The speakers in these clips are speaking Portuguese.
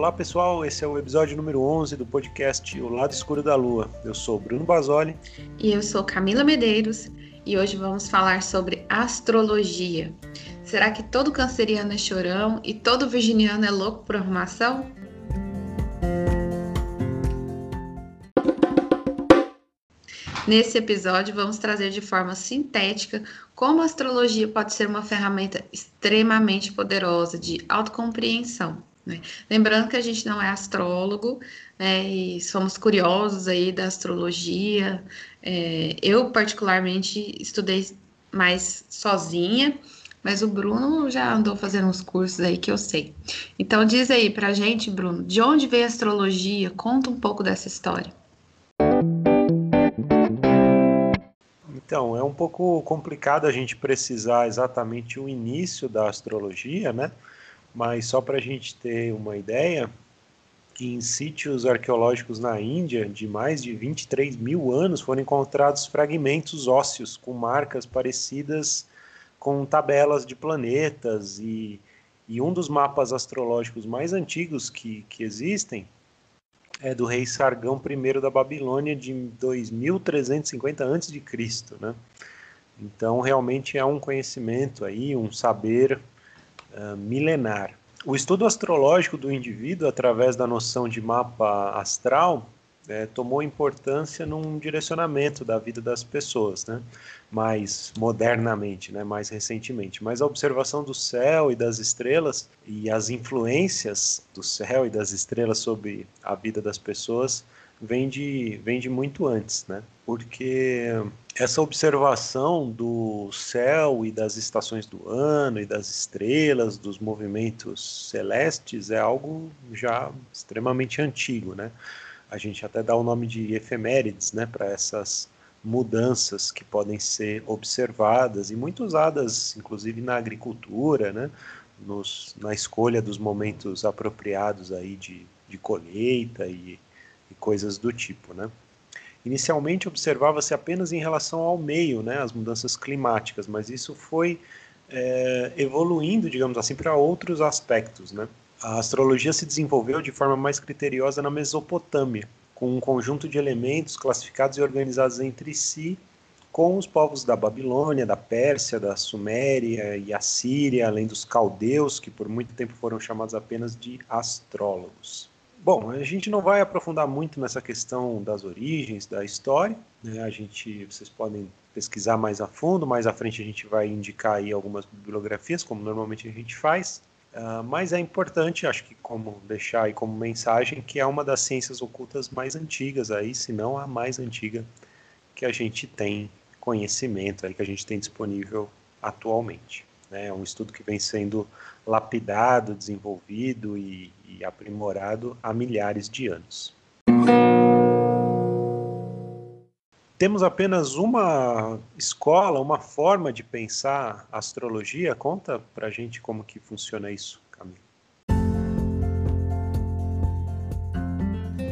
Olá pessoal, esse é o episódio número 11 do podcast O Lado Escuro da Lua. Eu sou Bruno Basoli. E eu sou Camila Medeiros e hoje vamos falar sobre astrologia. Será que todo canceriano é chorão e todo virginiano é louco por arrumação? Nesse episódio, vamos trazer de forma sintética como a astrologia pode ser uma ferramenta extremamente poderosa de autocompreensão. Né? Lembrando que a gente não é astrólogo né, e somos curiosos aí da astrologia. É, eu, particularmente, estudei mais sozinha, mas o Bruno já andou fazendo uns cursos aí que eu sei. Então, diz aí pra gente, Bruno, de onde veio a astrologia? Conta um pouco dessa história. Então, é um pouco complicado a gente precisar exatamente o início da astrologia, né? Mas só para a gente ter uma ideia, em sítios arqueológicos na Índia, de mais de 23 mil anos, foram encontrados fragmentos ósseos com marcas parecidas com tabelas de planetas e, e um dos mapas astrológicos mais antigos que, que existem é do rei Sargão I da Babilônia de 2350 a.C., né? Então realmente é um conhecimento aí, um saber uh, milenar. O estudo astrológico do indivíduo através da noção de mapa astral é, tomou importância num direcionamento da vida das pessoas, né? mais modernamente, né? mais recentemente. Mas a observação do céu e das estrelas e as influências do céu e das estrelas sobre a vida das pessoas vem de, vem de muito antes, né? porque essa observação do céu e das estações do ano e das estrelas, dos movimentos celestes, é algo já extremamente antigo, né? a gente até dá o nome de efemérides né, para essas mudanças que podem ser observadas e muito usadas, inclusive na agricultura, né, nos, na escolha dos momentos apropriados aí de, de colheita e, e coisas do tipo. Né. Inicialmente observava-se apenas em relação ao meio, né, as mudanças climáticas, mas isso foi é, evoluindo, digamos assim, para outros aspectos, né. A astrologia se desenvolveu de forma mais criteriosa na Mesopotâmia, com um conjunto de elementos classificados e organizados entre si, com os povos da Babilônia, da Pérsia, da Suméria e Assíria, além dos caldeus, que por muito tempo foram chamados apenas de astrólogos. Bom, a gente não vai aprofundar muito nessa questão das origens, da história. Né? A gente, vocês podem pesquisar mais a fundo. Mais à frente a gente vai indicar aí algumas bibliografias, como normalmente a gente faz. Uh, mas é importante, acho que como deixar aí como mensagem, que é uma das ciências ocultas mais antigas aí, se não a mais antiga que a gente tem conhecimento aí, que a gente tem disponível atualmente. Né? É um estudo que vem sendo lapidado, desenvolvido e, e aprimorado há milhares de anos temos apenas uma escola, uma forma de pensar astrologia. Conta pra gente como que funciona isso, Camila.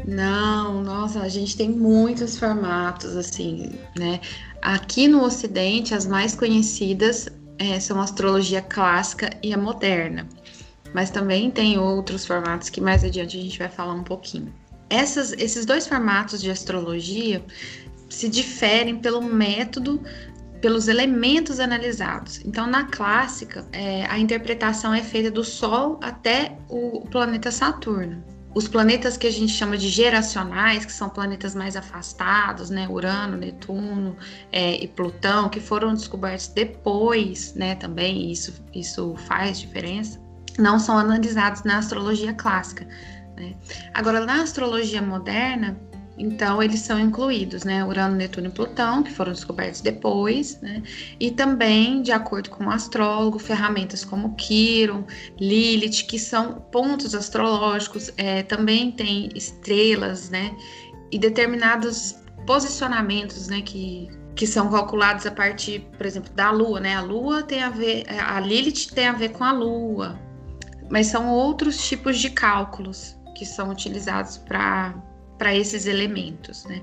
Não, nossa, a gente tem muitos formatos, assim, né? Aqui no Ocidente, as mais conhecidas é, são a astrologia clássica e a moderna. Mas também tem outros formatos que mais adiante a gente vai falar um pouquinho. Essas, esses dois formatos de astrologia se diferem pelo método, pelos elementos analisados. Então, na clássica, é, a interpretação é feita do Sol até o planeta Saturno. Os planetas que a gente chama de geracionais, que são planetas mais afastados, né, Urano, Netuno é, e Plutão, que foram descobertos depois, né, também isso isso faz diferença, não são analisados na astrologia clássica. Né? Agora, na astrologia moderna, então, eles são incluídos, né? Urano, Netuno e Plutão, que foram descobertos depois, né? E também, de acordo com o astrólogo, ferramentas como Quiron, Lilith, que são pontos astrológicos, é, também tem estrelas, né? E determinados posicionamentos, né? Que, que são calculados a partir, por exemplo, da Lua, né? A Lua tem a ver, a Lilith tem a ver com a Lua, mas são outros tipos de cálculos que são utilizados para para esses elementos, né?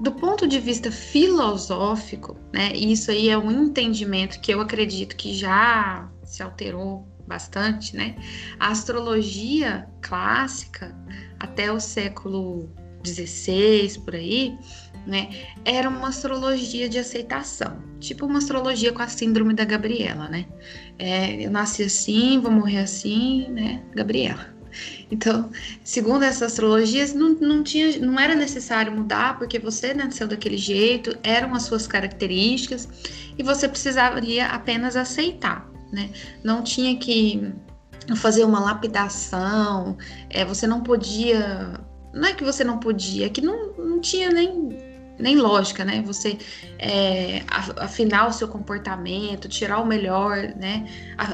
Do ponto de vista filosófico, né, isso aí é um entendimento que eu acredito que já se alterou bastante, né? A astrologia clássica, até o século XVI, por aí, né? Era uma astrologia de aceitação, tipo uma astrologia com a síndrome da Gabriela, né? É, eu nasci assim, vou morrer assim, né? Gabriela. Então, segundo essas astrologias, não, não, tinha, não era necessário mudar, porque você nasceu daquele jeito, eram as suas características, e você precisaria apenas aceitar, né? Não tinha que fazer uma lapidação, é, você não podia. Não é que você não podia, é que não, não tinha nem nem lógica, né? Você é, afinar o seu comportamento, tirar o melhor, né?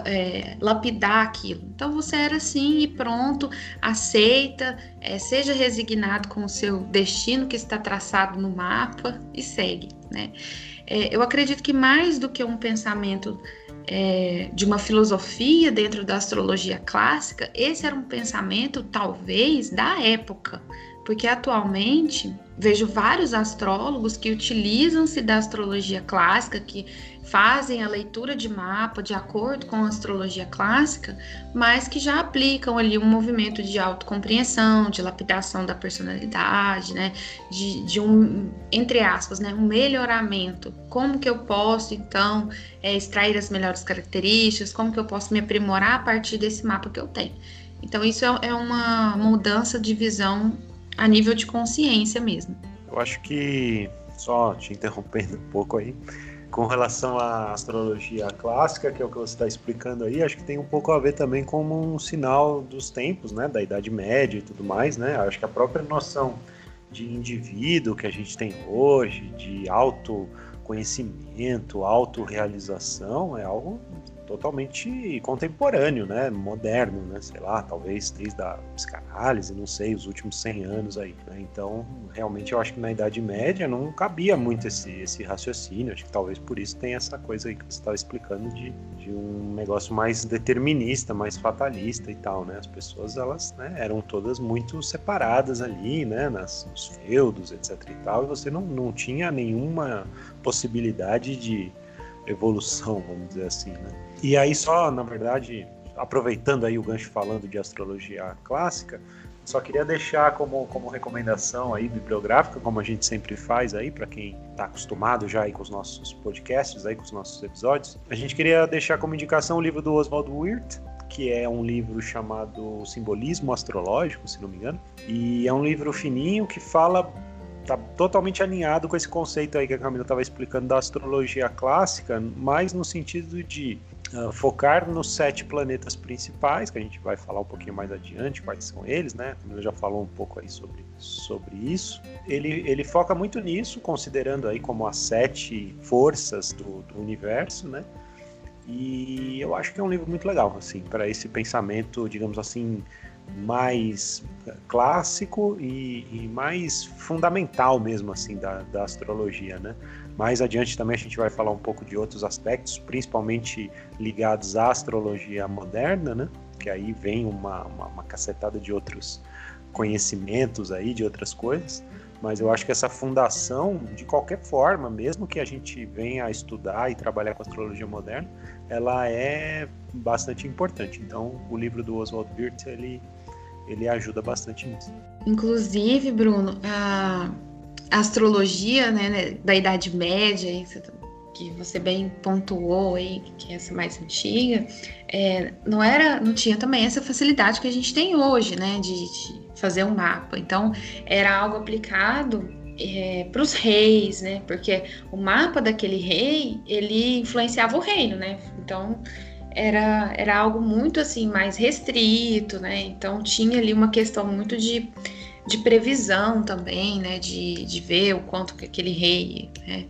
É, lapidar aquilo. Então você era assim e pronto, aceita, é, seja resignado com o seu destino que está traçado no mapa e segue, né? É, eu acredito que mais do que um pensamento é, de uma filosofia dentro da astrologia clássica, esse era um pensamento talvez da época, porque atualmente vejo vários astrólogos que utilizam-se da astrologia clássica, que fazem a leitura de mapa de acordo com a astrologia clássica, mas que já aplicam ali um movimento de autocompreensão, de lapidação da personalidade, né? De, de um, entre aspas, né? um melhoramento. Como que eu posso, então, é, extrair as melhores características, como que eu posso me aprimorar a partir desse mapa que eu tenho. Então, isso é, é uma mudança de visão a nível de consciência mesmo. Eu acho que, só te interrompendo um pouco aí, com relação à astrologia clássica, que é o que você está explicando aí, acho que tem um pouco a ver também como um sinal dos tempos, né, da Idade Média e tudo mais, né? Acho que a própria noção de indivíduo que a gente tem hoje, de autoconhecimento, autorrealização, é algo totalmente contemporâneo, né? Moderno, né? Sei lá, talvez desde a psicanálise, não sei, os últimos 100 anos aí. Né? Então, realmente eu acho que na Idade Média não cabia muito esse, esse raciocínio. Acho que talvez por isso tem essa coisa aí que você estava explicando de, de um negócio mais determinista, mais fatalista e tal, né? As pessoas, elas né, eram todas muito separadas ali, né? Nas, nos feudos, etc e tal, e você não, não tinha nenhuma possibilidade de evolução, vamos dizer assim, né? E aí só, na verdade, aproveitando aí o gancho falando de astrologia clássica, só queria deixar como, como recomendação aí bibliográfica, como a gente sempre faz aí para quem está acostumado já aí com os nossos podcasts, aí com os nossos episódios. A gente queria deixar como indicação o livro do Oswald Wirth, que é um livro chamado Simbolismo Astrológico, se não me engano, e é um livro fininho que fala tá totalmente alinhado com esse conceito aí que a Camila estava explicando da astrologia clássica, mais no sentido de uh, focar nos sete planetas principais, que a gente vai falar um pouquinho mais adiante quais são eles, né? A Camila já falou um pouco aí sobre, sobre isso. Ele, ele foca muito nisso, considerando aí como as sete forças do, do universo, né? E eu acho que é um livro muito legal, assim, para esse pensamento, digamos assim, mais clássico e, e, mais fundamental mesmo assim da, da, astrologia, né? Mais adiante também a gente vai falar um pouco de outros aspectos, principalmente ligados à astrologia moderna, né? Que aí vem uma, uma, uma cacetada de outros conhecimentos aí, de outras coisas. Mas eu acho que essa fundação, de qualquer forma, mesmo que a gente venha a estudar e trabalhar com astrologia moderna, ela é bastante importante. Então, o livro do Oswald Wirth, ele ele ajuda bastante nisso. Inclusive, Bruno, a astrologia né, né da Idade Média, que você bem pontuou aí, que é essa mais antiga, é, não era, não tinha também essa facilidade que a gente tem hoje, né, de, de fazer um mapa. Então, era algo aplicado é, para os reis, né, porque o mapa daquele rei ele influenciava o reino, né. Então era, era algo muito assim mais restrito, né? Então tinha ali uma questão muito de, de previsão também, né? De, de ver o quanto que aquele rei, né?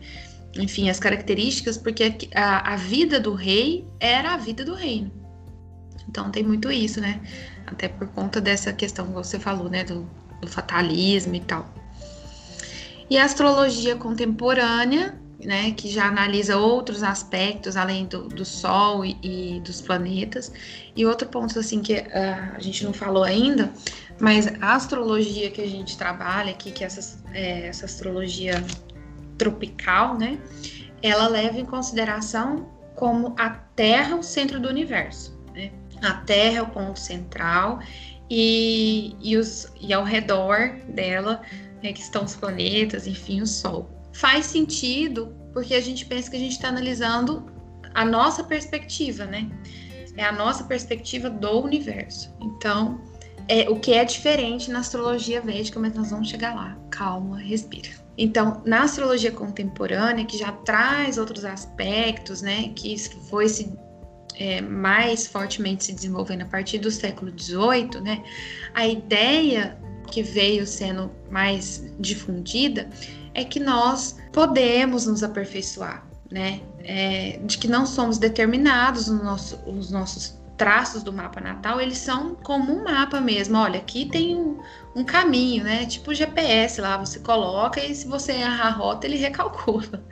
enfim, as características, porque a, a vida do rei era a vida do reino. Então tem muito isso, né? Até por conta dessa questão que você falou, né? Do, do fatalismo e tal. E a astrologia contemporânea né, que já analisa outros aspectos além do, do Sol e, e, dos planetas. E outro ponto assim que uh, a gente não falou ainda, mas a astrologia que a gente trabalha aqui, que é essa, é, essa astrologia tropical, né, ela leva em consideração como a Terra o centro do universo. Né? A Terra é o ponto central e, e, os, e ao redor dela né, que estão os planetas, enfim, o Sol. Faz sentido porque a gente pensa que a gente está analisando a nossa perspectiva, né? É a nossa perspectiva do universo. Então, é o que é diferente na astrologia védica, mas nós vamos chegar lá. Calma, respira. Então, na astrologia contemporânea, que já traz outros aspectos, né, que foi se é, mais fortemente se desenvolvendo a partir do século XVIII, né, a ideia que veio sendo mais difundida é que nós podemos nos aperfeiçoar, né? É, de que não somos determinados no nosso, os nossos traços do mapa natal, eles são como um mapa mesmo. Olha, aqui tem um, um caminho, né? Tipo GPS lá, você coloca e se você errar a rota, ele recalcula.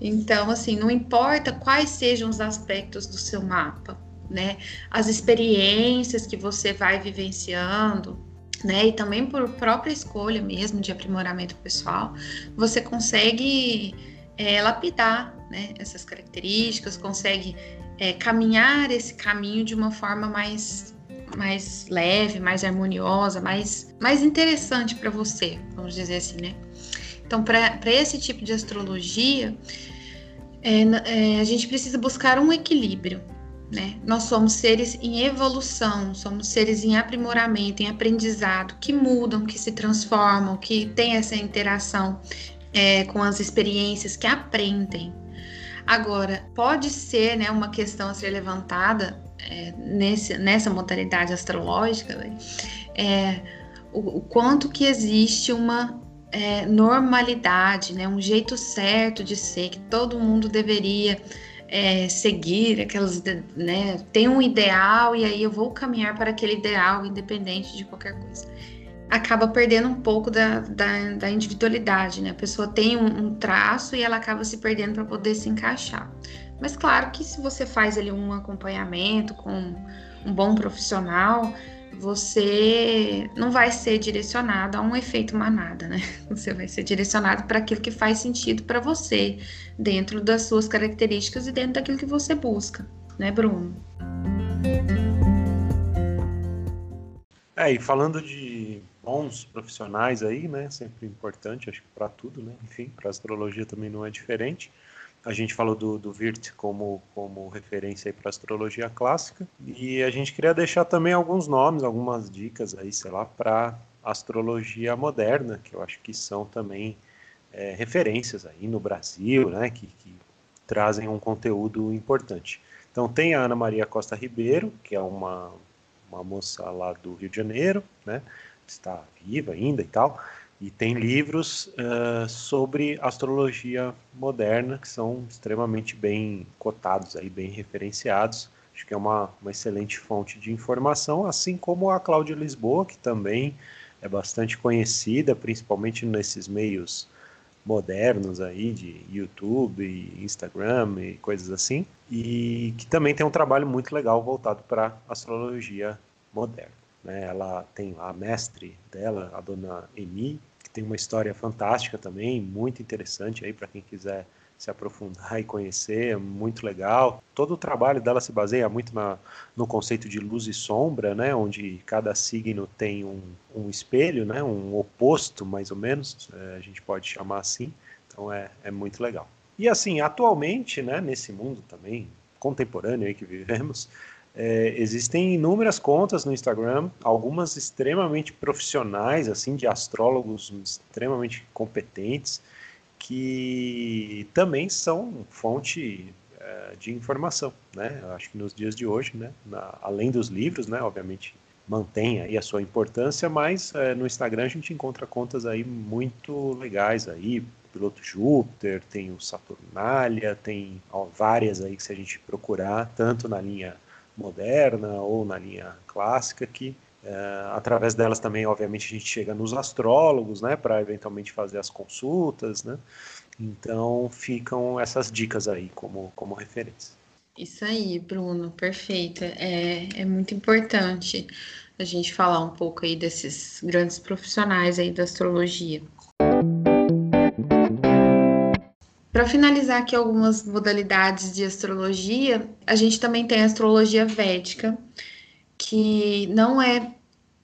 Então, assim, não importa quais sejam os aspectos do seu mapa, né? As experiências que você vai vivenciando, né? E também por própria escolha mesmo de aprimoramento pessoal, você consegue é, lapidar né, essas características, consegue é, caminhar esse caminho de uma forma mais, mais leve, mais harmoniosa, mais, mais interessante para você, vamos dizer assim, né? Então, para esse tipo de astrologia, é, é, a gente precisa buscar um equilíbrio né? Nós somos seres em evolução, somos seres em aprimoramento, em aprendizado, que mudam, que se transformam, que têm essa interação é, com as experiências, que aprendem. Agora, pode ser né, uma questão a ser levantada é, nesse, nessa modalidade astrológica, né, é, o, o, quanto que existe uma é, normalidade, né, um jeito certo de ser, que todo mundo deveria é, seguir aquelas, né? Tem um ideal e aí eu vou caminhar para aquele ideal, independente de qualquer coisa. Acaba perdendo um pouco da, da, da individualidade, né? A pessoa tem um, um traço e ela acaba se perdendo para poder se encaixar. Mas claro que se você faz ali um acompanhamento com um bom profissional, você não vai ser direcionado a um efeito manada, né? Você vai ser direcionado para aquilo que faz sentido para você, dentro das suas características e dentro daquilo que você busca, né, Bruno? É, e falando de bons profissionais aí, né, sempre importante, acho que para tudo, né, enfim, para astrologia também não é diferente. A gente falou do, do Virt como, como referência para astrologia clássica e a gente queria deixar também alguns nomes, algumas dicas aí, sei lá, para astrologia moderna, que eu acho que são também é, referências aí no Brasil, né, que, que trazem um conteúdo importante. Então tem a Ana Maria Costa Ribeiro, que é uma, uma moça lá do Rio de Janeiro, né, está viva ainda e tal, e tem livros uh, sobre astrologia moderna que são extremamente bem cotados, aí, bem referenciados. Acho que é uma, uma excelente fonte de informação, assim como a Cláudia Lisboa, que também é bastante conhecida, principalmente nesses meios modernos aí de YouTube, Instagram e coisas assim, e que também tem um trabalho muito legal voltado para astrologia moderna. Né? Ela tem a mestre dela, a dona Emi, tem uma história fantástica também, muito interessante aí para quem quiser se aprofundar e conhecer, é muito legal. Todo o trabalho dela se baseia muito na, no conceito de luz e sombra, né, onde cada signo tem um, um espelho, né, um oposto, mais ou menos, é, a gente pode chamar assim. Então é, é muito legal. E assim, atualmente, né, nesse mundo também contemporâneo aí que vivemos, é, existem inúmeras contas no Instagram, algumas extremamente profissionais, assim, de astrólogos extremamente competentes, que também são fonte é, de informação, né? Eu acho que nos dias de hoje, né, na, além dos livros, né, obviamente mantém aí a sua importância, mas é, no Instagram a gente encontra contas aí muito legais aí, piloto Júpiter, tem o Saturnalia, tem ó, várias aí que se a gente procurar, tanto na linha moderna ou na linha clássica, que é, através delas também, obviamente, a gente chega nos astrólogos, né, para eventualmente fazer as consultas, né. Então ficam essas dicas aí como, como referência. Isso aí, Bruno, perfeito. É, é muito importante a gente falar um pouco aí desses grandes profissionais aí da astrologia. Para finalizar aqui algumas modalidades de astrologia, a gente também tem a astrologia védica, que não é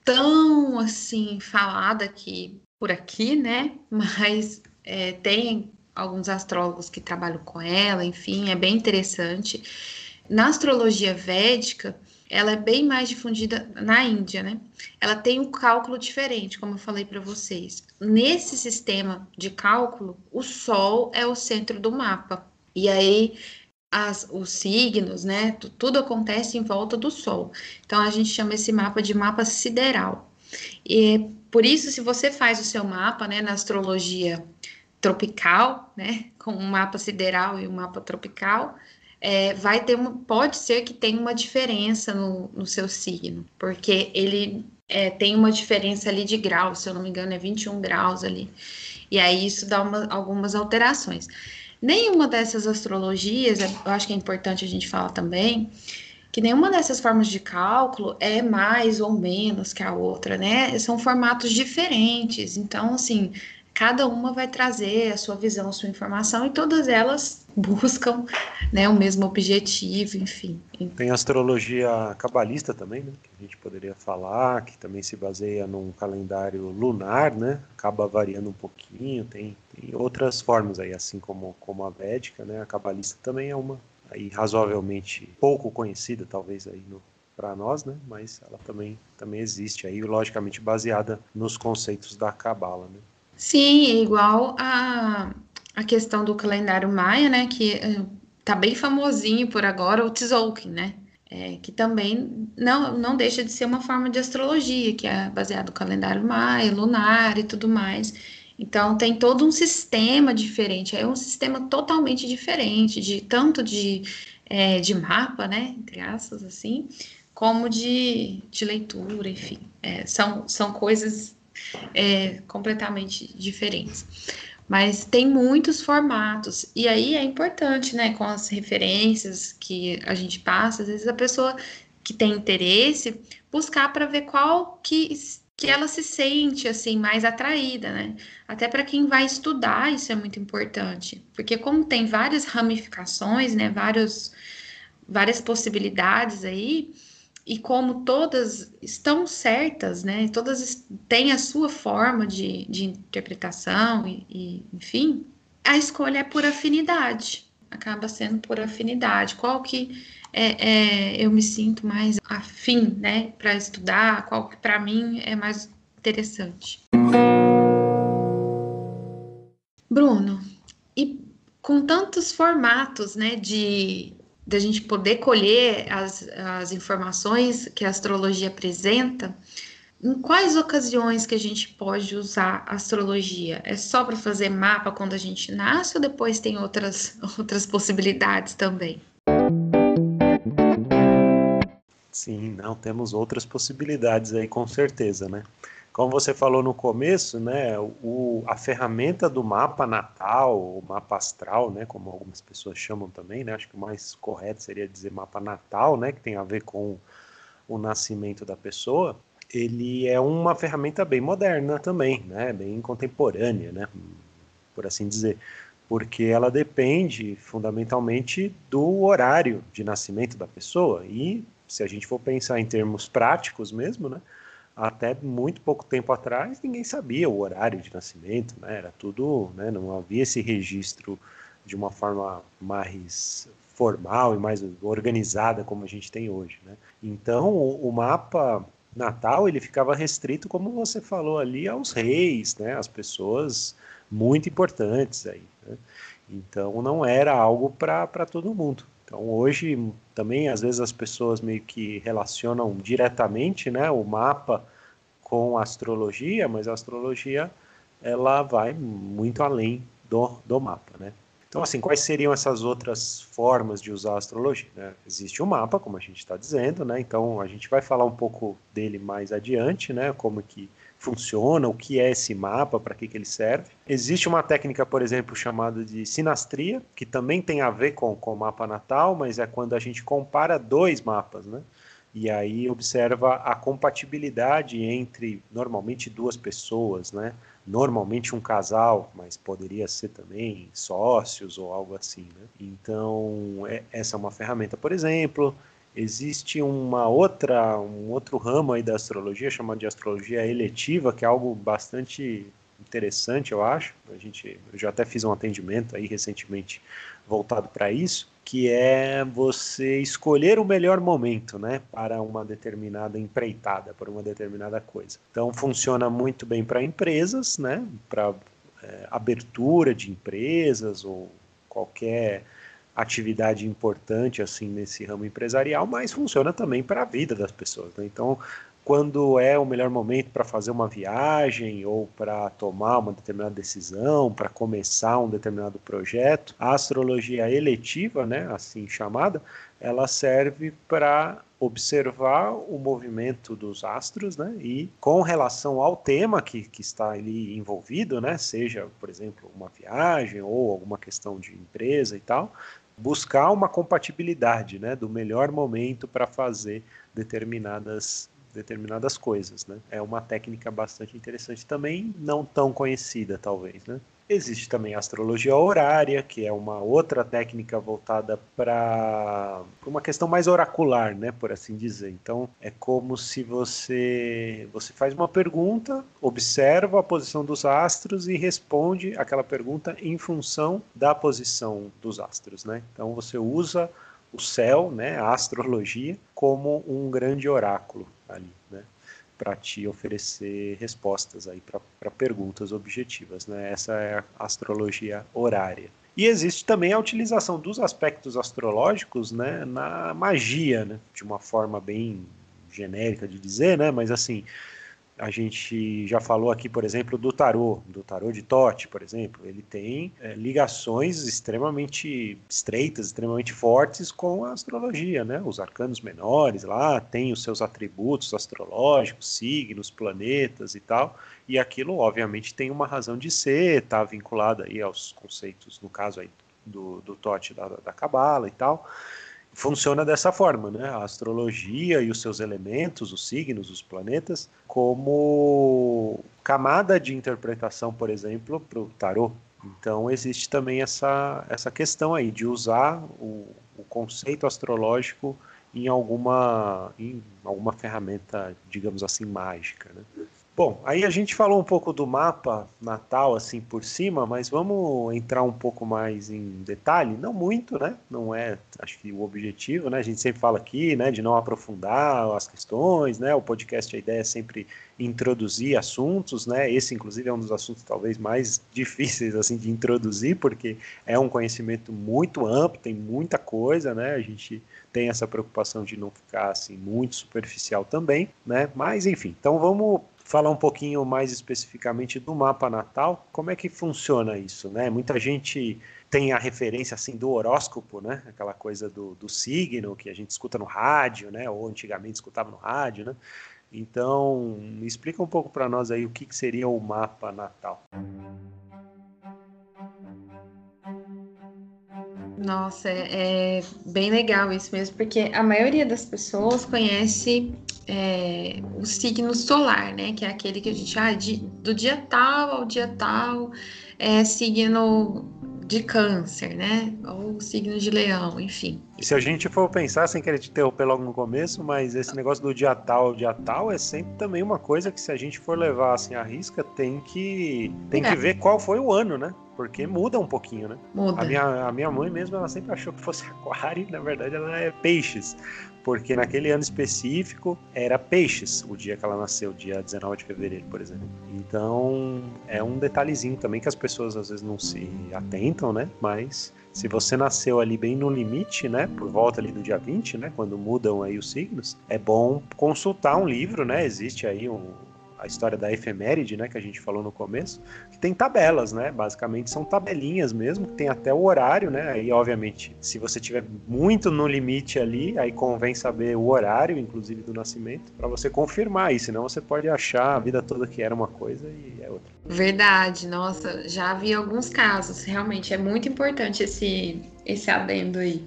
tão assim falada aqui por aqui, né? Mas é, tem alguns astrólogos que trabalham com ela, enfim, é bem interessante. Na astrologia védica, ela é bem mais difundida na Índia, né? Ela tem um cálculo diferente, como eu falei para vocês. Nesse sistema de cálculo, o Sol é o centro do mapa. E aí as, os signos, né? Tudo acontece em volta do Sol. Então a gente chama esse mapa de mapa sideral. E por isso, se você faz o seu mapa, né, na astrologia tropical, né, com um mapa sideral e um mapa tropical, é, vai ter uma, pode ser que tenha uma diferença no, no seu signo, porque ele é, tem uma diferença ali de graus, se eu não me engano, é 21 graus ali. E aí isso dá uma, algumas alterações. Nenhuma dessas astrologias, eu acho que é importante a gente falar também, que nenhuma dessas formas de cálculo é mais ou menos que a outra, né? São formatos diferentes. Então, assim, cada uma vai trazer a sua visão, a sua informação e todas elas buscam né, o mesmo objetivo, enfim. Tem a astrologia cabalista também, né, que a gente poderia falar, que também se baseia num calendário lunar, né, acaba variando um pouquinho, tem, tem outras formas aí, assim como, como a védica, né, a cabalista também é uma aí razoavelmente pouco conhecida, talvez aí no, para nós, né? Mas ela também, também existe aí, logicamente baseada nos conceitos da cabala, né? Sim, é igual a, a questão do calendário maia, né? Que uh, tá bem famosinho por agora, o Tzolk'in, né? É, que também não, não deixa de ser uma forma de astrologia, que é baseado no calendário maia, lunar e tudo mais. Então tem todo um sistema diferente, é um sistema totalmente diferente, de tanto de, é, de mapa, né? Entre aspas, assim, como de, de leitura, enfim. É, são, são coisas é, completamente diferentes. Mas tem muitos formatos, e aí é importante, né, com as referências que a gente passa, às vezes a pessoa que tem interesse buscar para ver qual que, que ela se sente assim mais atraída, né? Até para quem vai estudar, isso é muito importante, porque como tem várias ramificações, né, vários, várias possibilidades aí, e como todas estão certas, né? Todas têm a sua forma de, de interpretação e, e, enfim, a escolha é por afinidade. Acaba sendo por afinidade. Qual que é, é eu me sinto mais afim, né, para estudar? Qual que para mim é mais interessante? Bruno, e com tantos formatos, né, de da gente poder colher as, as informações que a astrologia apresenta, em quais ocasiões que a gente pode usar astrologia? É só para fazer mapa quando a gente nasce ou depois tem outras, outras possibilidades também? Sim, não, temos outras possibilidades aí com certeza, né? Como você falou no começo, né, o, a ferramenta do mapa natal, o mapa astral, né, como algumas pessoas chamam também, né, acho que o mais correto seria dizer mapa natal, né, que tem a ver com o nascimento da pessoa, ele é uma ferramenta bem moderna também, né, bem contemporânea, né, por assim dizer, porque ela depende fundamentalmente do horário de nascimento da pessoa. E se a gente for pensar em termos práticos mesmo, né, até muito pouco tempo atrás ninguém sabia o horário de nascimento, né? Era tudo, né? Não havia esse registro de uma forma mais formal e mais organizada como a gente tem hoje, né? Então o, o mapa natal ele ficava restrito, como você falou ali, aos reis, né? As pessoas muito importantes aí. Né? Então não era algo para todo mundo. Então hoje também às vezes as pessoas meio que relacionam diretamente, né, o mapa com a astrologia, mas a astrologia ela vai muito além do, do mapa, né? Então, assim, quais seriam essas outras formas de usar a astrologia? Né? Existe o um mapa, como a gente está dizendo, né? Então, a gente vai falar um pouco dele mais adiante, né? Como que funciona, o que é esse mapa, para que, que ele serve. Existe uma técnica, por exemplo, chamada de sinastria, que também tem a ver com, com o mapa natal, mas é quando a gente compara dois mapas, né? e aí observa a compatibilidade entre normalmente duas pessoas, né? Normalmente um casal, mas poderia ser também sócios ou algo assim, né? Então, é, essa é uma ferramenta, por exemplo. Existe uma outra, um outro ramo aí da astrologia chamado de astrologia eletiva, que é algo bastante interessante, eu acho. A gente, eu já até fiz um atendimento aí recentemente voltado para isso, que é você escolher o melhor momento, né, para uma determinada empreitada, para uma determinada coisa. Então funciona muito bem para empresas, né, para é, abertura de empresas ou qualquer atividade importante assim nesse ramo empresarial, mas funciona também para a vida das pessoas. Né? Então quando é o melhor momento para fazer uma viagem ou para tomar uma determinada decisão, para começar um determinado projeto. A astrologia eletiva, né, assim chamada, ela serve para observar o movimento dos astros, né? E com relação ao tema que, que está ali envolvido, né? Seja, por exemplo, uma viagem ou alguma questão de empresa e tal, buscar uma compatibilidade, né? Do melhor momento para fazer determinadas determinadas coisas, né? É uma técnica bastante interessante também, não tão conhecida talvez, né? Existe também a astrologia horária, que é uma outra técnica voltada para uma questão mais oracular, né, por assim dizer. Então, é como se você você faz uma pergunta, observa a posição dos astros e responde aquela pergunta em função da posição dos astros, né? Então, você usa o céu, né, a astrologia, como um grande oráculo ali, né, para te oferecer respostas aí para perguntas objetivas, né? Essa é a astrologia horária. E existe também a utilização dos aspectos astrológicos, né, na magia, né, de uma forma bem genérica de dizer, né, mas assim, a gente já falou aqui, por exemplo, do tarô, do tarô de Tote, por exemplo. Ele tem é, ligações extremamente estreitas, extremamente fortes com a astrologia, né? Os arcanos menores lá têm os seus atributos astrológicos, signos, planetas e tal. E aquilo, obviamente, tem uma razão de ser, está vinculado aí aos conceitos, no caso aí do, do Tote da Cabala e tal funciona dessa forma, né? A astrologia e os seus elementos, os signos, os planetas, como camada de interpretação, por exemplo, para o tarô. Então existe também essa, essa questão aí de usar o, o conceito astrológico em alguma, em alguma ferramenta, digamos assim, mágica. Né? Bom, aí a gente falou um pouco do mapa natal assim por cima, mas vamos entrar um pouco mais em detalhe, não muito, né? Não é, acho que o objetivo, né? A gente sempre fala aqui, né, de não aprofundar as questões, né? O podcast a ideia é sempre introduzir assuntos, né? Esse inclusive é um dos assuntos talvez mais difíceis assim de introduzir, porque é um conhecimento muito amplo, tem muita coisa, né? A gente tem essa preocupação de não ficar assim muito superficial também, né? Mas enfim, então vamos falar um pouquinho mais especificamente do mapa natal, como é que funciona isso, né? Muita gente tem a referência assim do horóscopo, né? Aquela coisa do, do signo que a gente escuta no rádio, né? Ou antigamente escutava no rádio, né? Então, explica um pouco para nós aí o que, que seria o mapa natal. Nossa, é, é bem legal isso mesmo, porque a maioria das pessoas conhece é, o signo solar, né? Que é aquele que a gente, ah, de, do dia tal ao dia tal, é signo de câncer, né? Ou signo de leão, enfim. E se a gente for pensar, sem querer te interromper logo no começo, mas esse negócio do dia tal dia tal é sempre também uma coisa que se a gente for levar assim a risca, tem que tem é. que ver qual foi o ano, né? Porque muda um pouquinho, né? Muda. A minha, a minha mãe mesmo, ela sempre achou que fosse aquário, na verdade ela é peixes porque naquele ano específico era peixes o dia que ela nasceu, dia 19 de fevereiro, por exemplo. Então é um detalhezinho também que as pessoas às vezes não se atentam, né? Mas se você nasceu ali bem no limite, né, por volta ali do dia 20, né, quando mudam aí os signos, é bom consultar um livro, né? Existe aí um a história da efeméride, né, que a gente falou no começo, que tem tabelas, né? Basicamente são tabelinhas mesmo, que tem até o horário, né? Aí, obviamente, se você tiver muito no limite ali, aí convém saber o horário, inclusive do nascimento, para você confirmar isso, senão você pode achar a vida toda que era uma coisa e é outra. Verdade, nossa, já vi alguns casos, realmente é muito importante esse esse adendo aí.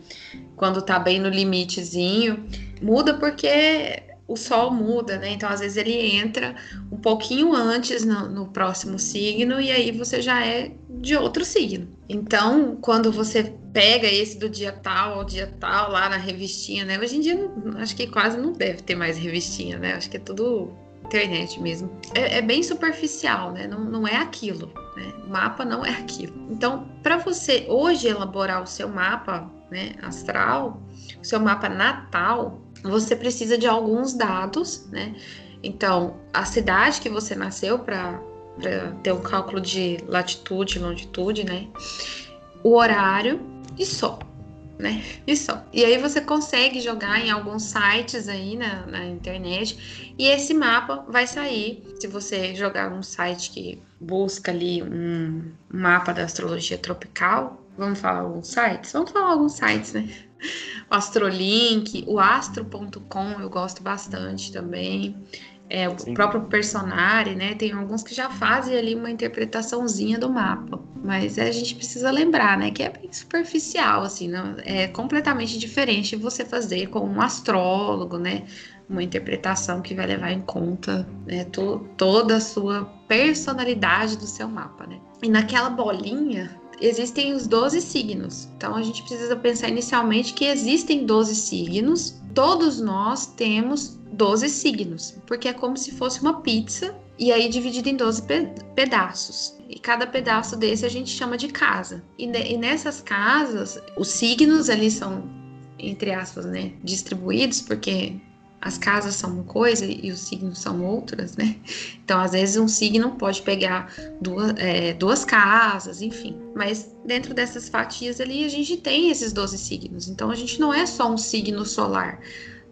Quando tá bem no limitezinho, Muda porque o Sol muda, né? Então, às vezes, ele entra um pouquinho antes no, no, próximo signo e aí você já é de outro signo. Então, quando você pega esse do dia tal ao dia tal lá na revistinha, né? Hoje em dia, acho que quase não deve ter mais revistinha, né? Acho que é tudo internet mesmo. É, é bem superficial, né? Não, não é aquilo, né? O mapa não é aquilo. Então, para você hoje elaborar o seu mapa né, astral, o seu mapa natal, você precisa de alguns dados, né? Então, a cidade que você nasceu para ter um cálculo de latitude, longitude, né? O horário e só, né? E só. E aí você consegue jogar em alguns sites aí na, na internet e esse mapa vai sair. Se você jogar um site que busca ali um mapa da astrologia tropical, vamos falar alguns sites? Vamos falar alguns sites, né? o Astrolink, o astro.com eu gosto bastante também. É, o Sim. próprio personagem, né? Tem alguns que já fazem ali uma interpretaçãozinha do mapa. Mas a gente precisa lembrar, né? Que é bem superficial, assim, não, é completamente diferente você fazer com um astrólogo, né? Uma interpretação que vai levar em conta né, to, toda a sua personalidade do seu mapa, né? E naquela bolinha existem os 12 signos. Então a gente precisa pensar inicialmente que existem 12 signos. Todos nós temos 12 signos, porque é como se fosse uma pizza e aí dividido em 12 pe pedaços. E cada pedaço desse a gente chama de casa. E, e nessas casas, os signos ali são, entre aspas, né, distribuídos, porque as casas são uma coisa e os signos são outras, né? Então, às vezes, um signo pode pegar duas, é, duas casas, enfim. Mas dentro dessas fatias ali, a gente tem esses 12 signos. Então, a gente não é só um signo solar.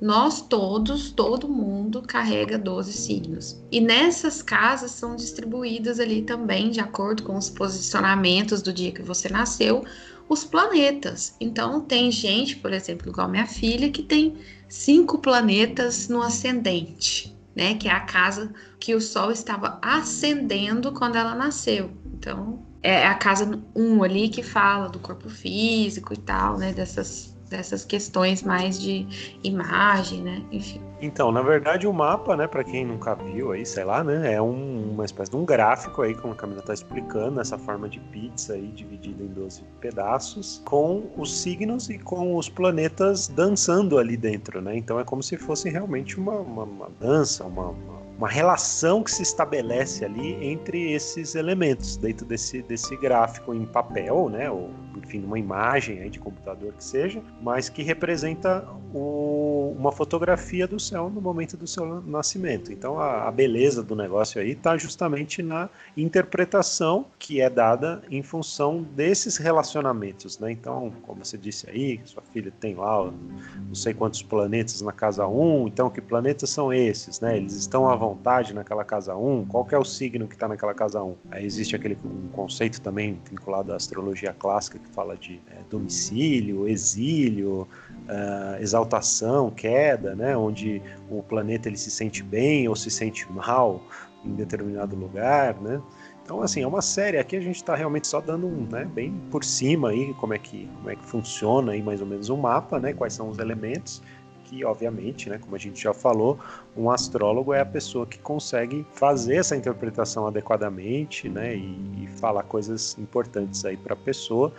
Nós todos, todo mundo carrega 12 signos. E nessas casas são distribuídas ali também, de acordo com os posicionamentos do dia que você nasceu, os planetas. Então, tem gente, por exemplo, igual minha filha, que tem cinco planetas no ascendente, né? Que é a casa que o Sol estava ascendendo quando ela nasceu. Então, é a casa 1 um ali que fala do corpo físico e tal, né? Dessas dessas questões mais de imagem, né? Enfim. Então, na verdade, o mapa, né, para quem nunca viu aí, sei lá, né, é um, uma espécie de um gráfico aí, como a Camila está explicando, essa forma de pizza aí, dividida em 12 pedaços, com os signos e com os planetas dançando ali dentro, né? Então é como se fosse realmente uma, uma, uma dança, uma, uma uma relação que se estabelece ali entre esses elementos dentro desse, desse gráfico em papel, né, ou enfim, uma imagem aí de computador que seja, mas que representa o, uma fotografia do céu no momento do seu nascimento. Então a, a beleza do negócio aí está justamente na interpretação que é dada em função desses relacionamentos, né? Então, como você disse aí, sua filha tem lá não sei quantos planetas na casa 1, então que planetas são esses, né? Eles estão à vontade naquela casa 1, qual é o signo que está naquela casa 1? Aí existe aquele um conceito também vinculado à astrologia clássica que fala de é, domicílio, exílio, uh, exaltação, queda, né? Onde o planeta ele se sente bem ou se sente mal em determinado lugar, né? Então, assim, é uma série. Aqui a gente está realmente só dando um, né, bem por cima aí, como é que, como é que funciona aí mais ou menos o um mapa, né, quais são os elementos que, obviamente, né, como a gente já falou, um astrólogo é a pessoa que consegue fazer essa interpretação adequadamente, né, e, e falar coisas importantes aí para a pessoa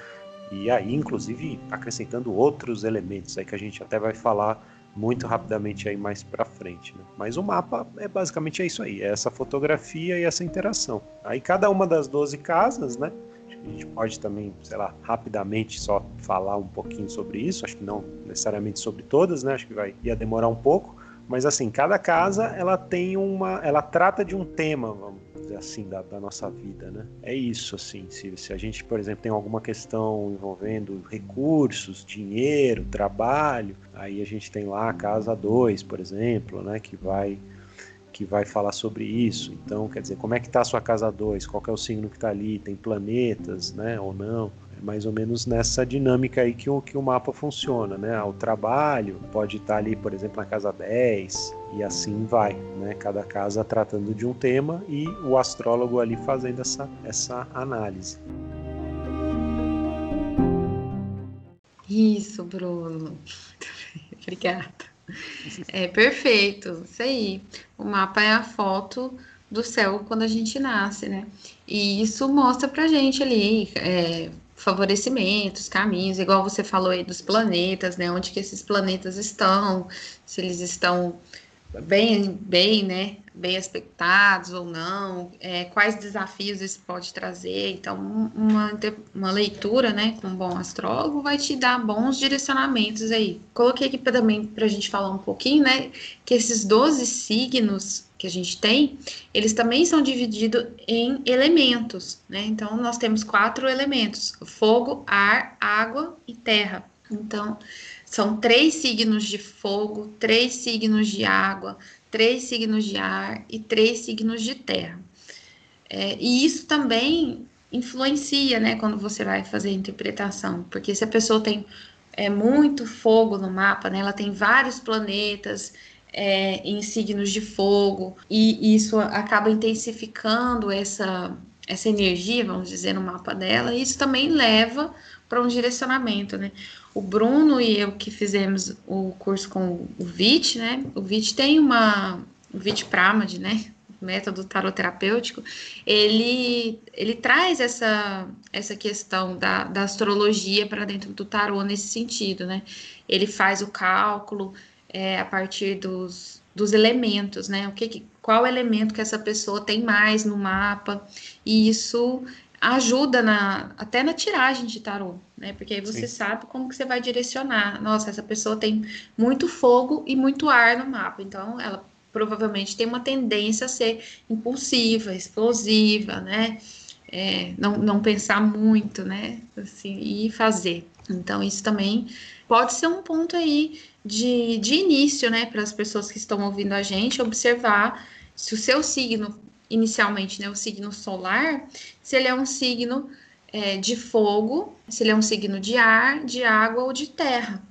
e aí, inclusive, acrescentando outros elementos aí que a gente até vai falar muito rapidamente aí mais para frente. Né? Mas o mapa é basicamente é isso aí, é essa fotografia e essa interação. Aí cada uma das 12 casas, né? A gente pode também, sei lá, rapidamente só falar um pouquinho sobre isso. Acho que não necessariamente sobre todas, né? Acho que vai ia demorar um pouco. Mas assim, cada casa ela tem uma, ela trata de um tema, vamos dizer assim, da, da nossa vida, né? É isso, assim. Se, se a gente, por exemplo, tem alguma questão envolvendo recursos, dinheiro, trabalho, aí a gente tem lá a casa 2, por exemplo, né? Que vai que vai falar sobre isso. Então, quer dizer, como é que está a sua casa 2? Qual é o signo que está ali? Tem planetas, né? Ou não? mais ou menos nessa dinâmica aí que o, que o mapa funciona, né? O trabalho pode estar ali, por exemplo, na casa 10 e assim vai, né? Cada casa tratando de um tema e o astrólogo ali fazendo essa, essa análise. Isso, Bruno. Obrigada. É perfeito, isso aí. O mapa é a foto do céu quando a gente nasce, né? E isso mostra pra gente ali é, favorecimentos, caminhos, igual você falou aí dos planetas, né? Onde que esses planetas estão, se eles estão bem, bem, né? Bem aspectados ou não, é, quais desafios isso pode trazer. Então, uma, uma leitura, né, com um bom astrólogo vai te dar bons direcionamentos aí. Coloquei aqui também para a gente falar um pouquinho, né, que esses 12 signos que a gente tem, eles também são divididos em elementos, né? Então, nós temos quatro elementos: fogo, ar, água e terra. Então, são três signos de fogo, três signos de água, três signos de ar e três signos de terra. É, e isso também influencia, né, quando você vai fazer a interpretação, porque se a pessoa tem é, muito fogo no mapa, né, ela tem vários planetas é, em signos de fogo, e isso acaba intensificando essa, essa energia, vamos dizer, no mapa dela, e isso também leva para um direcionamento, né? O Bruno e eu que fizemos o curso com o VIT, né? O VIT tem uma. O VIT Pramad, né? método taroterapêutico, ele, ele traz essa, essa questão da, da astrologia para dentro do tarô nesse sentido, né? Ele faz o cálculo é, a partir dos, dos elementos, né? O que, qual elemento que essa pessoa tem mais no mapa, e isso ajuda na, até na tiragem de tarô, né? Porque aí você Sim. sabe como que você vai direcionar. Nossa, essa pessoa tem muito fogo e muito ar no mapa, então ela provavelmente tem uma tendência a ser impulsiva, explosiva, né? É, não, não pensar muito, né? Assim, e fazer. Então, isso também pode ser um ponto aí de, de início, né? Para as pessoas que estão ouvindo a gente, observar se o seu signo inicialmente, né, o signo solar, se ele é um signo é, de fogo, se ele é um signo de ar, de água ou de terra.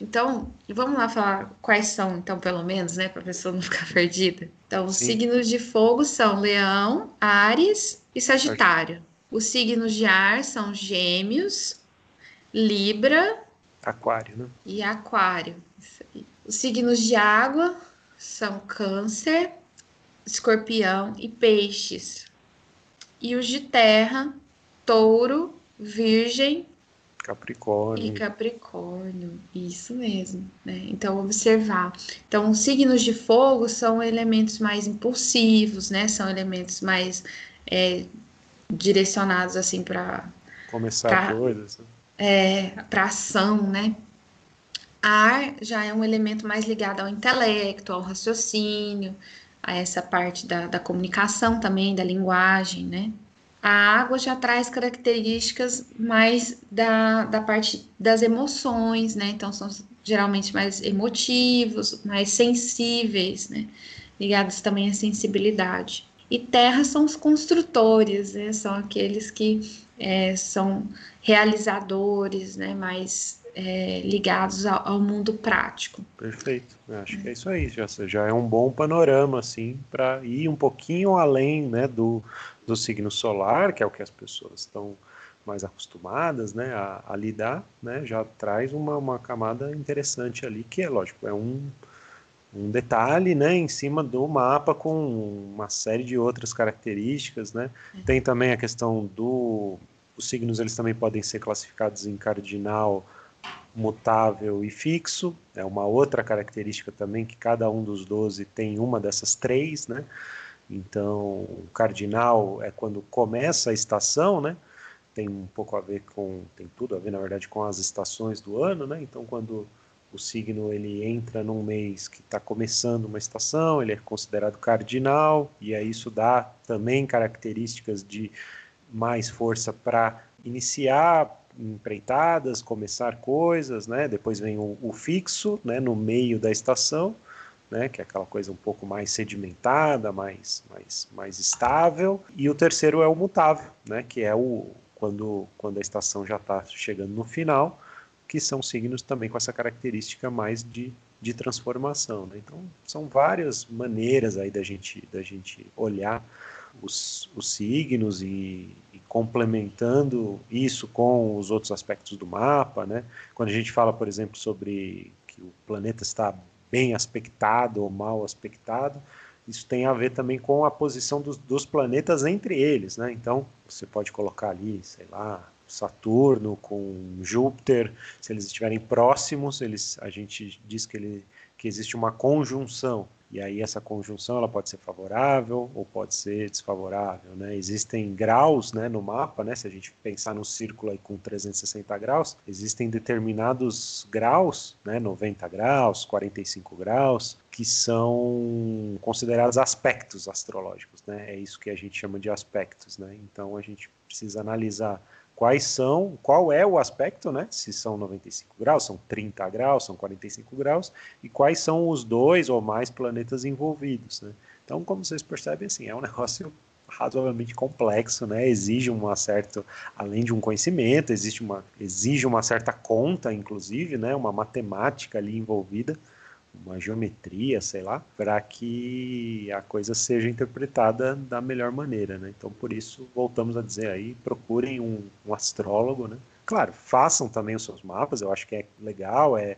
Então, vamos lá falar quais são, então, pelo menos, né, para a pessoa não ficar perdida. Então, os Sim. signos de fogo são Leão, Ares e Sagitário. Os signos de ar são Gêmeos, Libra, Aquário, né? E Aquário. Os signos de água são Câncer, escorpião e peixes. E os de terra, touro, virgem Capricórnio. E Capricórnio, isso mesmo, né? Então, observar. Então, os signos de fogo são elementos mais impulsivos, né? São elementos mais é, direcionados, assim, para... Começar pra, coisas. Né? É, para ação, né? Ar já é um elemento mais ligado ao intelecto, ao raciocínio, a essa parte da, da comunicação também, da linguagem, né? A água já traz características mais da, da parte das emoções, né? Então, são geralmente mais emotivos, mais sensíveis, né? Ligados também à sensibilidade. E terra são os construtores, né? São aqueles que é, são realizadores, né? Mais é, ligados ao, ao, mundo prático. Perfeito, Eu acho que é isso aí, já, já é um bom panorama, assim, para ir um pouquinho além, né, do, do signo solar, que é o que as pessoas estão mais acostumadas, né, a, a lidar, né, já traz uma, uma camada interessante ali, que é, lógico, é um, um detalhe, né, em cima do mapa com uma série de outras características, né, é. tem também a questão do os signos eles também podem ser classificados em cardinal, mutável e fixo. É uma outra característica também que cada um dos 12 tem uma dessas três, né? Então, o cardinal é quando começa a estação, né? Tem um pouco a ver com, tem tudo a ver, na verdade, com as estações do ano, né? Então, quando o signo ele entra num mês que está começando uma estação, ele é considerado cardinal, e aí isso dá também características de mais força para iniciar empreitadas, começar coisas, né? Depois vem o, o, fixo, né? No meio da estação, né? Que é aquela coisa um pouco mais sedimentada, mais, mais, mais estável. E o terceiro é o mutável, né? Que é o quando, quando a estação já está chegando no final, que são signos também com essa característica mais de, de transformação. Né? Então, são várias maneiras aí da gente, da gente olhar os, os signos e, complementando isso com os outros aspectos do mapa, né? Quando a gente fala, por exemplo, sobre que o planeta está bem aspectado ou mal aspectado. Isso tem a ver também com a posição dos, dos planetas entre eles, né? Então, você pode colocar ali, sei lá, Saturno com Júpiter, se eles estiverem próximos, eles, a gente diz que, ele, que existe uma conjunção. E aí essa conjunção ela pode ser favorável ou pode ser desfavorável, né? Existem graus, né, no mapa, né? Se a gente pensar no círculo aí com 360 graus, existem determinados graus, né, 90 graus, 45 graus, que são considerados aspectos astrológicos, né? É isso que a gente chama de aspectos, né? Então a gente precisa analisar quais são, qual é o aspecto, né? Se são 95 graus, são 30 graus, são 45 graus, e quais são os dois ou mais planetas envolvidos, né? Então, como vocês percebem, assim, é um negócio razoavelmente complexo, né? Exige uma certa, além de um conhecimento, existe uma, exige uma certa conta, inclusive, né? Uma matemática ali envolvida uma geometria, sei lá, para que a coisa seja interpretada da melhor maneira, né? Então, por isso, voltamos a dizer aí, procurem um, um astrólogo, né? Claro, façam também os seus mapas, eu acho que é legal, é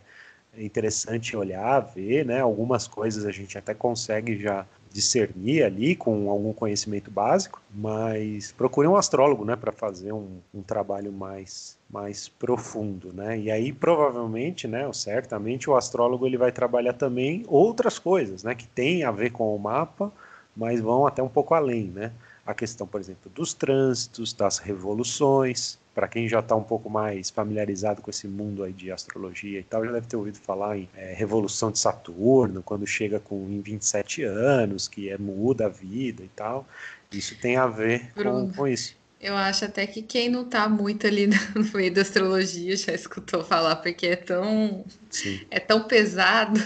interessante olhar, ver, né? Algumas coisas a gente até consegue já discernir ali com algum conhecimento básico, mas procure um astrólogo, né, para fazer um, um, trabalho mais mais profundo, né? E aí provavelmente, né, certamente o astrólogo ele vai trabalhar também outras coisas, né, que tem a ver com o mapa, mas vão até um pouco além, né? A questão, por exemplo, dos trânsitos, das revoluções, para quem já está um pouco mais familiarizado com esse mundo aí de astrologia e tal, já deve ter ouvido falar em é, Revolução de Saturno, quando chega com em 27 anos, que é, muda a vida e tal. Isso tem a ver com, com isso. Eu acho até que quem não está muito ali no meio da astrologia já escutou falar, porque é tão, Sim. é tão pesado.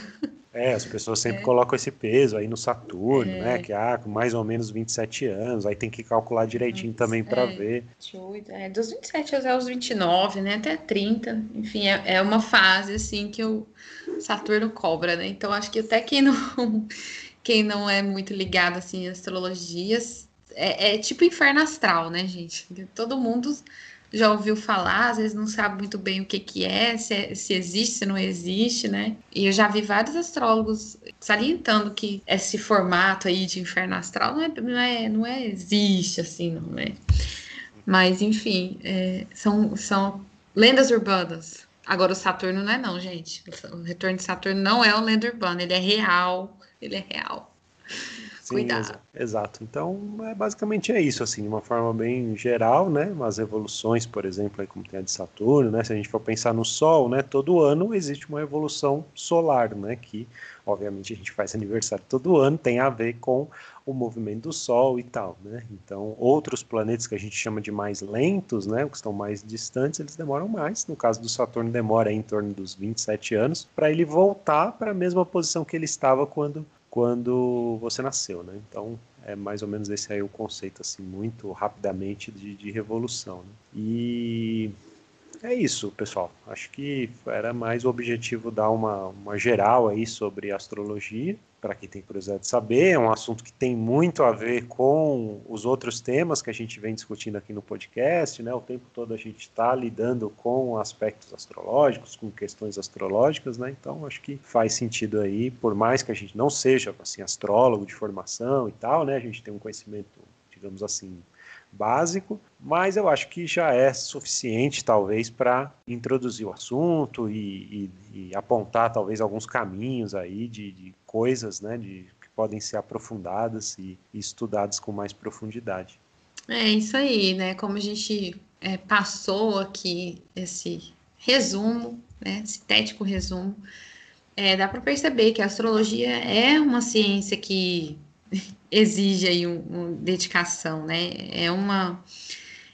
É, as pessoas sempre é. colocam esse peso aí no Saturno, é. né? Que ah, mais ou menos 27 anos, aí tem que calcular direitinho também para é, ver. É, dos 27 aos 29, né? Até 30. Enfim, é, é uma fase assim que o Saturno cobra, né? Então acho que até quem não, quem não é muito ligado assim em astrologias, é, é tipo inferno astral, né, gente? Todo mundo já ouviu falar, às vezes não sabe muito bem o que, que é, se, é, se existe, se não existe, né? E eu já vi vários astrólogos salientando que esse formato aí de inferno astral não é, não é, não é existe, assim, não é. Mas, enfim, é, são, são lendas urbanas. Agora, o Saturno não é não, gente. O retorno de Saturno não é uma lenda urbana, ele é real, ele é real. Sim, exato. Então, é, basicamente é isso, assim, de uma forma bem geral, né? Umas evoluções, por exemplo, aí como tem a de Saturno, né? Se a gente for pensar no Sol, né? Todo ano existe uma evolução solar, né? Que, obviamente, a gente faz aniversário todo ano, tem a ver com o movimento do Sol e tal, né? Então, outros planetas que a gente chama de mais lentos, né? Que estão mais distantes, eles demoram mais. No caso do Saturno, demora em torno dos 27 anos para ele voltar para a mesma posição que ele estava quando quando você nasceu, né? Então é mais ou menos esse aí o conceito, assim, muito rapidamente de, de revolução. Né? E é isso, pessoal. Acho que era mais o objetivo dar uma, uma geral aí sobre astrologia para quem tem curiosidade de saber. É um assunto que tem muito a ver com os outros temas que a gente vem discutindo aqui no podcast, né? O tempo todo a gente está lidando com aspectos astrológicos, com questões astrológicas, né? Então acho que faz sentido aí, por mais que a gente não seja assim astrólogo de formação e tal, né? A gente tem um conhecimento, digamos assim, básico, mas eu acho que já é suficiente, talvez, para introduzir o assunto e, e, e, apontar, talvez, alguns caminhos aí de, de coisas, né, de, que podem ser aprofundadas e, e, estudadas com mais profundidade. É isso aí, né? Como a gente é, passou aqui esse resumo, né, sintético resumo, é, dá para perceber que a astrologia é uma ciência que exige aí uma um dedicação, né? É uma,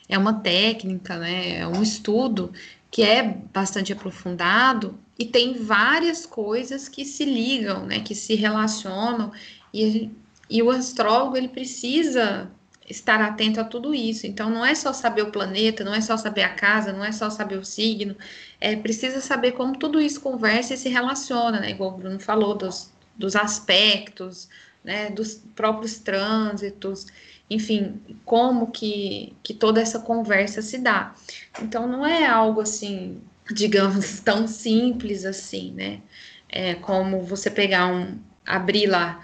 é uma técnica, né? É um estudo que é bastante aprofundado e tem várias coisas que se ligam, né? Que se relacionam e, e o astrólogo ele precisa estar atento a tudo isso. Então, não é só saber o planeta, não é só saber a casa, não é só saber o signo, é precisa saber como tudo isso conversa e se relaciona, né? Igual o Bruno falou, dos, dos aspectos, né, dos próprios trânsitos, enfim, como que, que toda essa conversa se dá. Então, não é algo assim, digamos, tão simples assim, né? É como você pegar um, abrir lá,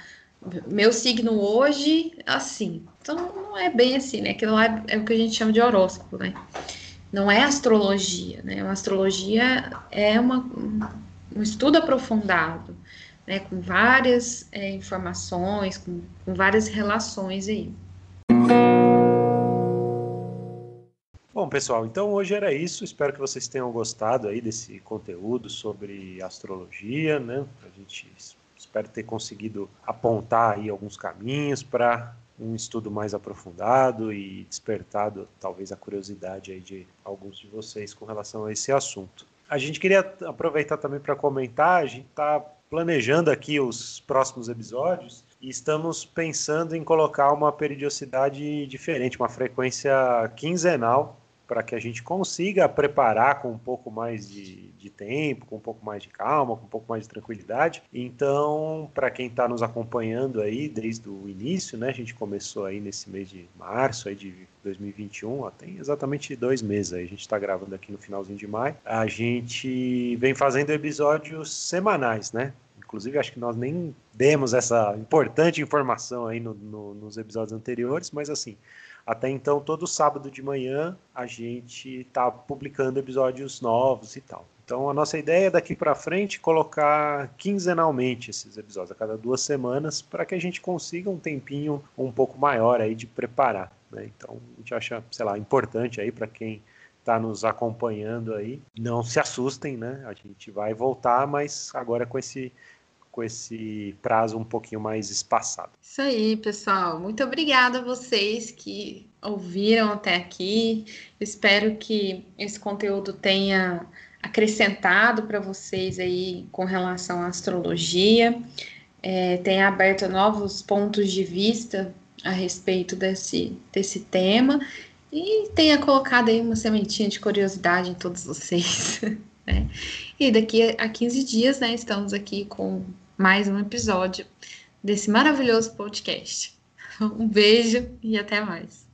meu signo hoje, assim. Então não é bem assim, né? Aquilo lá é, é o que a gente chama de horóscopo, né? Não é astrologia, né? Uma astrologia é uma, um estudo aprofundado, né? Com várias é, informações, com, com várias relações aí. Bom, pessoal, então hoje era isso. Espero que vocês tenham gostado aí desse conteúdo sobre astrologia, né? A gente espero ter conseguido apontar aí alguns caminhos para um estudo mais aprofundado e despertado talvez a curiosidade aí de alguns de vocês com relação a esse assunto. A gente queria aproveitar também para comentar, a gente está planejando aqui os próximos episódios e estamos pensando em colocar uma periodicidade diferente, uma frequência quinzenal para que a gente consiga preparar com um pouco mais de, de, tempo, com um pouco mais de calma, com um pouco mais de tranquilidade. Então, para quem está nos acompanhando aí desde o início, né, a gente começou aí nesse mês de março aí de 2021, ó, tem exatamente dois meses aí, a gente está gravando aqui no finalzinho de maio. A gente vem fazendo episódios semanais, né? Inclusive, acho que nós nem demos essa importante informação aí no, no, nos episódios anteriores, mas assim, até então, todo sábado de manhã a gente está publicando episódios novos e tal. Então, a nossa ideia é daqui para frente colocar quinzenalmente esses episódios, a cada duas semanas, para que a gente consiga um tempinho um pouco maior aí de preparar. Né? Então, a gente acha, sei lá, importante aí para quem está nos acompanhando aí, não se assustem, né? A gente vai voltar, mas agora com esse com esse prazo um pouquinho mais espaçado. Isso aí, pessoal. Muito obrigada a vocês que ouviram até aqui. espero que esse conteúdo tenha acrescentado para vocês aí com relação à astrologia, é, tenha aberto novos pontos de vista a respeito desse, desse tema e tenha colocado aí uma sementinha de curiosidade em todos vocês. Né? E daqui a 15 dias, né, estamos aqui com mais um episódio desse maravilhoso podcast. Um beijo e até mais.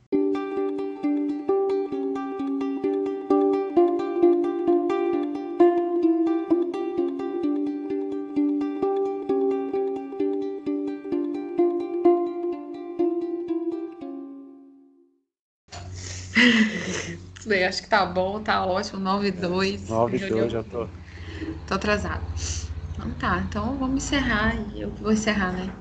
acho que tá bom, tá ótimo. 9 e 2. 9 e 2, já tô. Tô atrasado. Então tá, então vamos encerrar e eu vou encerrar, né?